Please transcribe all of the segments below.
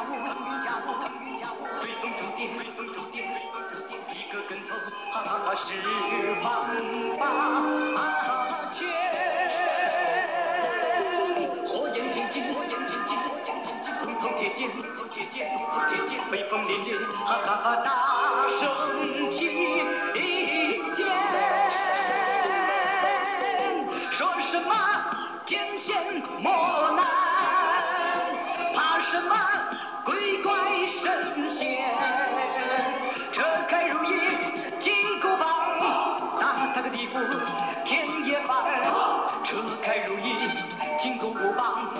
驾雾，云驾雾，云驾雾，微风逐电，微风逐电，微风逐电，一个跟头，哈哈哈，十万八千。火眼金睛，火眼金睛，火眼金睛，铜头铁剑，铜头铁剑，铜头铁剑，威风凛凛，哈哈哈，大声齐天。说什么艰险莫难，怕什么神仙？车开如意金箍棒，打他个地府天也翻。车开如意金箍棒，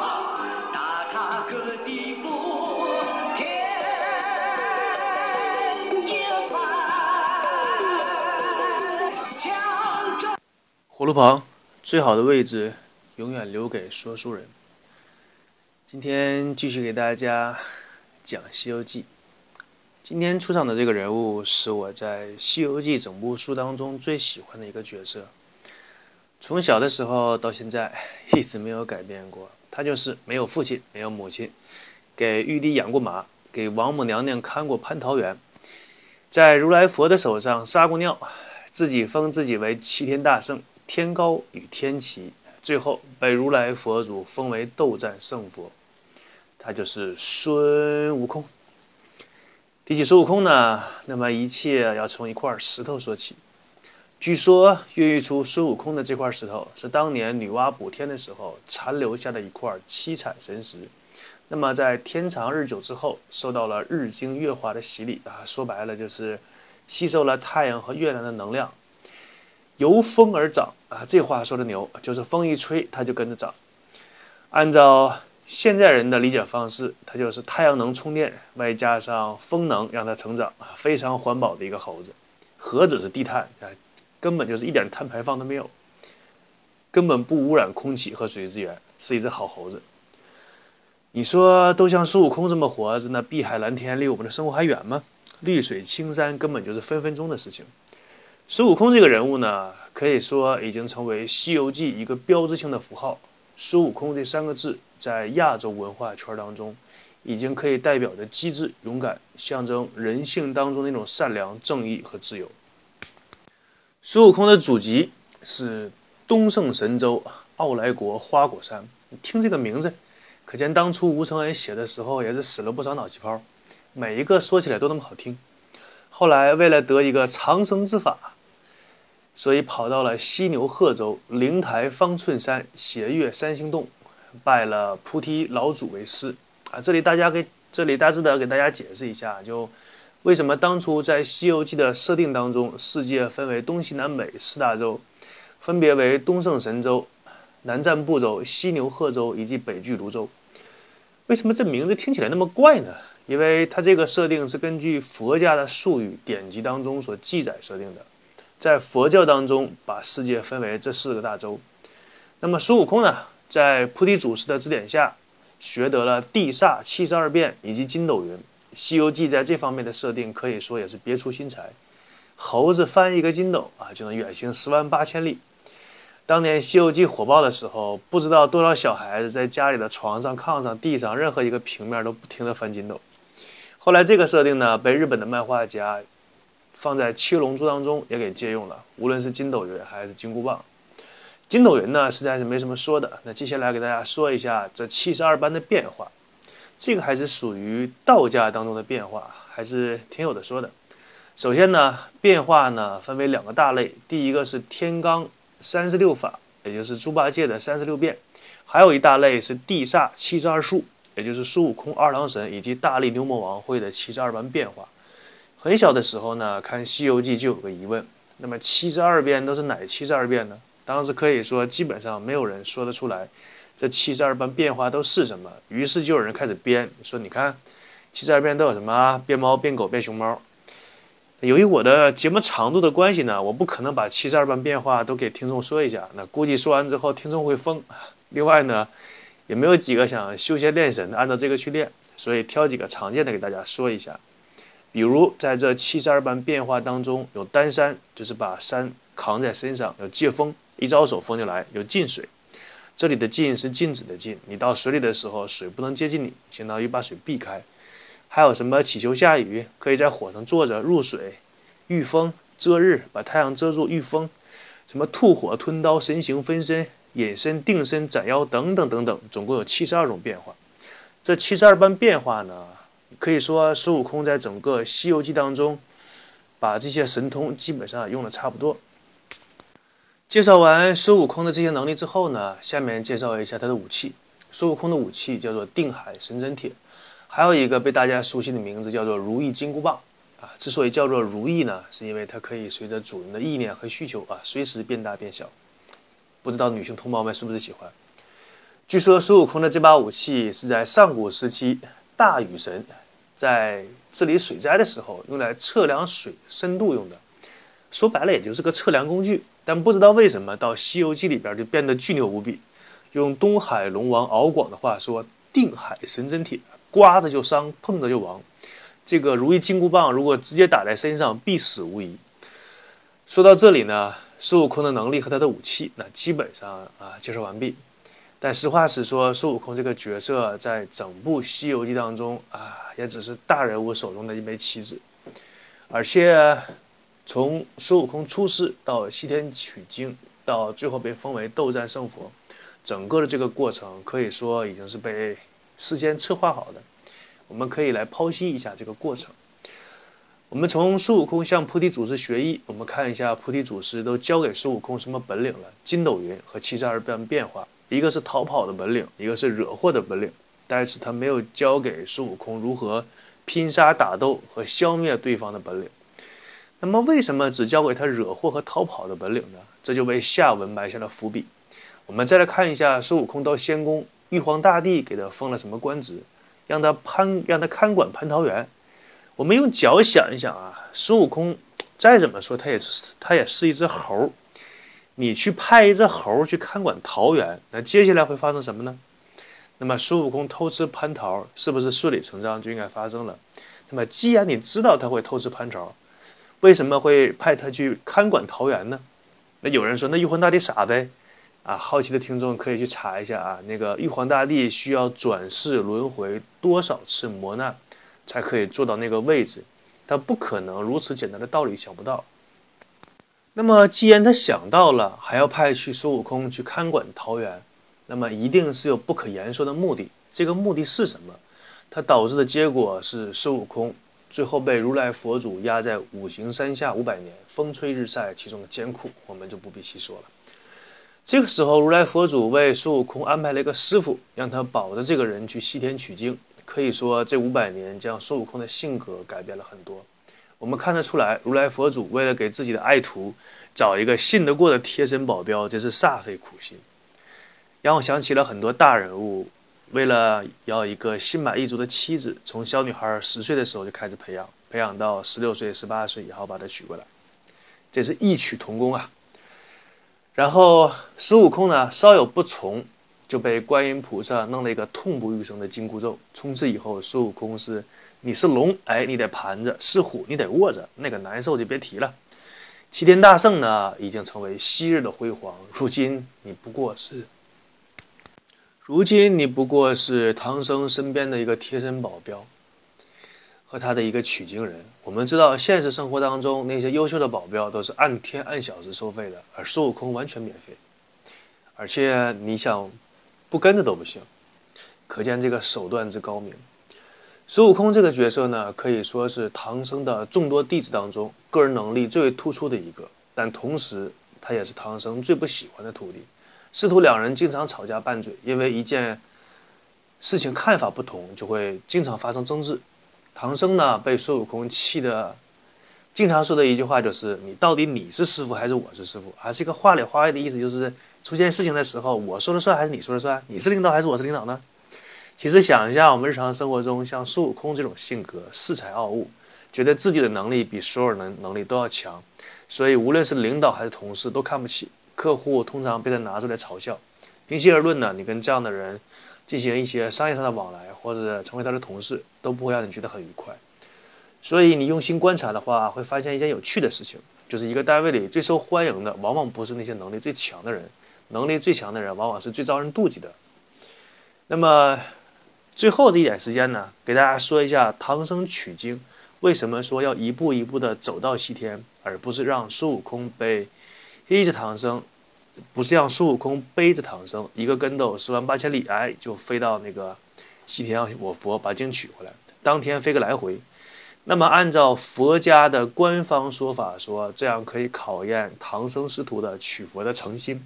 打他个地府天也翻。将这。火炉旁最好的位置永远留给说书人。今天继续给大家讲《西游记》。今天出场的这个人物是我在《西游记》整部书当中最喜欢的一个角色，从小的时候到现在 一直没有改变过。他就是没有父亲，没有母亲，给玉帝养过马，给王母娘娘看过蟠桃园，在如来佛的手上撒过尿，自己封自己为齐天大圣。天高与天齐，最后被如来佛祖封为斗战胜佛，他就是孙悟空。提起孙悟空呢，那么一切要从一块石头说起。据说孕育出孙悟空的这块石头是当年女娲补天的时候残留下的一块七彩神石。那么在天长日久之后，受到了日精月华的洗礼啊，说白了就是吸收了太阳和月亮的能量。由风而长啊，这话说的牛，就是风一吹它就跟着长。按照现在人的理解方式，它就是太阳能充电，外加上风能让它成长啊，非常环保的一个猴子。何止是低碳啊，根本就是一点碳排放都没有，根本不污染空气和水资源，是一只好猴子。你说都像孙悟空这么活着，那碧海蓝天离我们的生活还远吗？绿水青山根本就是分分钟的事情。孙悟空这个人物呢，可以说已经成为《西游记》一个标志性的符号。孙悟空这三个字在亚洲文化圈当中，已经可以代表着机智、勇敢，象征人性当中那种善良、正义和自由。孙悟空的祖籍是东胜神州傲来国花果山。你听这个名字，可见当初吴承恩写的时候也是使了不少脑细胞，每一个说起来都那么好听。后来为了得一个长生之法。所以跑到了犀牛贺州灵台方寸山斜月三星洞，拜了菩提老祖为师啊！这里大家给这里大致的给大家解释一下，就为什么当初在《西游记》的设定当中，世界分为东西南北四大洲，分别为东胜神州、南瞻部洲、犀牛贺州以及北俱泸州。为什么这名字听起来那么怪呢？因为它这个设定是根据佛家的术语典籍当中所记载设定的。在佛教当中，把世界分为这四个大洲。那么孙悟空呢，在菩提祖师的指点下，学得了地煞七十二变以及筋斗云。《西游记》在这方面的设定可以说也是别出心裁。猴子翻一个筋斗啊，就能远行十万八千里。当年《西游记》火爆的时候，不知道多少小孩子在家里的床上、炕上、地上任何一个平面都不停地翻筋斗。后来这个设定呢，被日本的漫画家。放在七龙珠当中也给借用了，无论是筋斗云还是金箍棒。筋斗云呢，实在是没什么说的。那接下来给大家说一下这七十二般的变化，这个还是属于道家当中的变化，还是挺有的说的。首先呢，变化呢分为两个大类，第一个是天罡三十六法，也就是猪八戒的三十六变；还有一大类是地煞七十二术，也就是孙悟空、二郎神以及大力牛魔王会的七十二般变化。很小的时候呢，看《西游记》就有个疑问：那么七十二变都是哪七十二变呢？当时可以说基本上没有人说得出来，这七十二般变化都是什么。于是就有人开始编，说你看，七十二变都有什么？变猫、变狗、变熊猫。由于我的节目长度的关系呢，我不可能把七十二般变化都给听众说一下，那估计说完之后听众会疯。另外呢，也没有几个想修仙练神的按照这个去练，所以挑几个常见的给大家说一下。比如在这七十二般变化当中，有单山，就是把山扛在身上；有借风，一招手风就来；有进水，这里的进是禁止的进，你到水里的时候，水不能接近你，相当于把水避开。还有什么祈求下雨，可以在火上坐着入水，御风遮日，把太阳遮住御风，什么吐火吞刀神行分身隐身定身斩妖等等等等，总共有七十二种变化。这七十二般变化呢，可以说孙悟空在整个《西游记》当中，把这些神通基本上用的差不多。介绍完孙悟空的这些能力之后呢，下面介绍一下他的武器。孙悟空的武器叫做定海神针铁，还有一个被大家熟悉的名字叫做如意金箍棒。啊，之所以叫做如意呢，是因为它可以随着主人的意念和需求啊，随时变大变小。不知道女性同胞们是不是喜欢？据说孙悟空的这把武器是在上古时期大禹神在治理水灾的时候用来测量水深度用的。说白了，也就是个测量工具。但不知道为什么到《西游记》里边就变得巨牛无比。用东海龙王敖广的话说：“定海神针铁，刮着就伤，碰着就亡。”这个如意金箍棒如果直接打在身上，必死无疑。说到这里呢，孙悟空的能力和他的武器，那基本上啊介绍完毕。但实话实说，孙悟空这个角色在整部《西游记》当中啊，也只是大人物手中的一枚棋子，而且。从孙悟空出世到西天取经，到最后被封为斗战胜佛，整个的这个过程可以说已经是被事先策划好的。我们可以来剖析一下这个过程。我们从孙悟空向菩提祖师学艺，我们看一下菩提祖师都教给孙悟空什么本领了？筋斗云和七十二变变化，一个是逃跑的本领，一个是惹祸的本领，但是他没有教给孙悟空如何拼杀打斗和消灭对方的本领。那么，为什么只教给他惹祸和逃跑的本领呢？这就为下文埋下了伏笔。我们再来看一下孙悟空到仙宫，玉皇大帝给他封了什么官职，让他攀，让他看管蟠桃园。我们用脚想一想啊，孙悟空再怎么说，他也是他也是一只猴，你去派一只猴去看管桃园，那接下来会发生什么呢？那么孙悟空偷吃蟠桃，是不是顺理成章就应该发生了？那么既然你知道他会偷吃蟠桃，为什么会派他去看管桃园呢？那有人说，那玉皇大帝傻呗？啊，好奇的听众可以去查一下啊，那个玉皇大帝需要转世轮回多少次磨难，才可以做到那个位置？他不可能如此简单的道理想不到。那么既然他想到了，还要派去孙悟空去看管桃园，那么一定是有不可言说的目的。这个目的是什么？它导致的结果是孙悟空。最后被如来佛祖压在五行山下五百年，风吹日晒，其中的艰苦我们就不必细说了。这个时候，如来佛祖为孙悟空安排了一个师傅，让他保着这个人去西天取经。可以说，这五百年将孙悟空的性格改变了很多。我们看得出来，如来佛祖为了给自己的爱徒找一个信得过的贴身保镖，真是煞费苦心，让我想起了很多大人物。为了要一个心满意足的妻子，从小女孩十岁的时候就开始培养，培养到十六岁、十八岁，然后把她娶过来，这是异曲同工啊。然后孙悟空呢，稍有不从，就被观音菩萨弄了一个痛不欲生的紧箍咒。从此以后，孙悟空是你是龙，哎，你得盘着；是虎，你得卧着，那个难受就别提了。齐天大圣呢，已经成为昔日的辉煌，如今你不过是。如今你不过是唐僧身边的一个贴身保镖，和他的一个取经人。我们知道，现实生活当中那些优秀的保镖都是按天按小时收费的，而孙悟空完全免费，而且你想不跟着都不行，可见这个手段之高明。孙悟空这个角色呢，可以说是唐僧的众多弟子当中个人能力最为突出的一个，但同时他也是唐僧最不喜欢的徒弟。师徒两人经常吵架拌嘴，因为一件事情看法不同，就会经常发生争执。唐僧呢，被孙悟空气的，经常说的一句话就是：“你到底你是师傅还是我是师傅？”啊，这个话里话外的意思就是，出现事情的时候，我说了算还是你说了算？你是领导还是我是领导呢？其实想一下，我们日常生活中像孙悟空这种性格，恃才傲物，觉得自己的能力比所有人能力都要强，所以无论是领导还是同事都看不起。客户通常被他拿出来嘲笑。平心而论呢，你跟这样的人进行一些商业上的往来，或者成为他的同事，都不会让你觉得很愉快。所以你用心观察的话，会发现一件有趣的事情，就是一个单位里最受欢迎的，往往不是那些能力最强的人，能力最强的人往往是最招人妒忌的。那么，最后这一点时间呢，给大家说一下唐僧取经为什么说要一步一步的走到西天，而不是让孙悟空背背着唐僧，不是让孙悟空背着唐僧一个跟斗十万八千里，哎，就飞到那个西天，我佛把经取回来，当天飞个来回。那么按照佛家的官方说法说，这样可以考验唐僧师徒的取佛的诚心。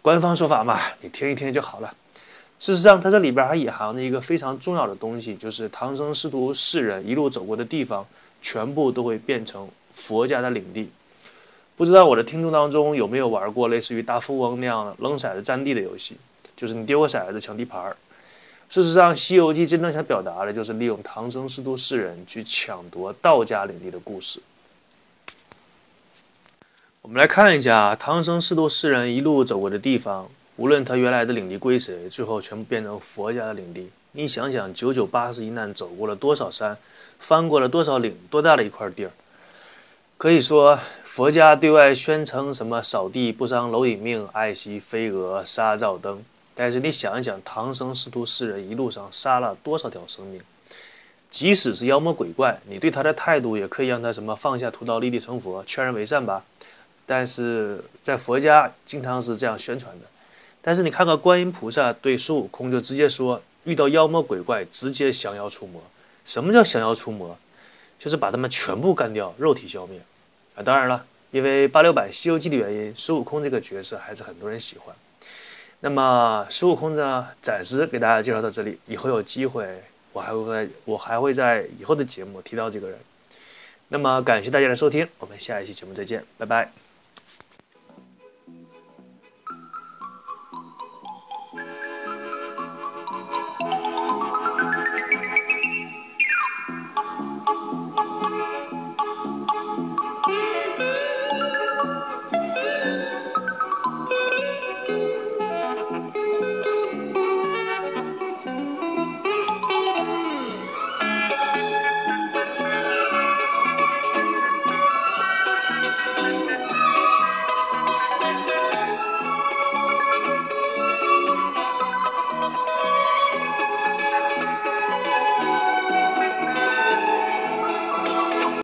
官方说法嘛，你听一听就好了。事实上，它这里边还隐含着一个非常重要的东西，就是唐僧师徒四人一路走过的地方，全部都会变成佛家的领地。不知道我的听众当中有没有玩过类似于大富翁那样的扔骰子占地的游戏？就是你丢个骰子抢地盘儿。事实上，《西游记》真正想表达的就是利用唐僧师徒四人去抢夺道家领地的故事。我们来看一下唐僧师徒四人一路走过的地方。无论他原来的领地归谁，最后全部变成佛家的领地。你想想，九九八十一难，走过了多少山，翻过了多少岭，多大的一块地儿？可以说，佛家对外宣称什么“扫地不伤蝼蚁命，爱惜飞蛾杀照灯”，但是你想一想，唐僧师徒四人一路上杀了多少条生命？即使是妖魔鬼怪，你对他的态度也可以让他什么放下屠刀立地成佛，劝人为善吧？但是在佛家，经常是这样宣传的。但是你看看观音菩萨对孙悟空就直接说，遇到妖魔鬼怪直接降妖除魔。什么叫降妖除魔？就是把他们全部干掉，肉体消灭。啊，当然了，因为八六版《西游记》的原因，孙悟空这个角色还是很多人喜欢。那么孙悟空呢，暂时给大家介绍到这里，以后有机会我还会我还会在以后的节目提到这个人。那么感谢大家的收听，我们下一期节目再见，拜拜。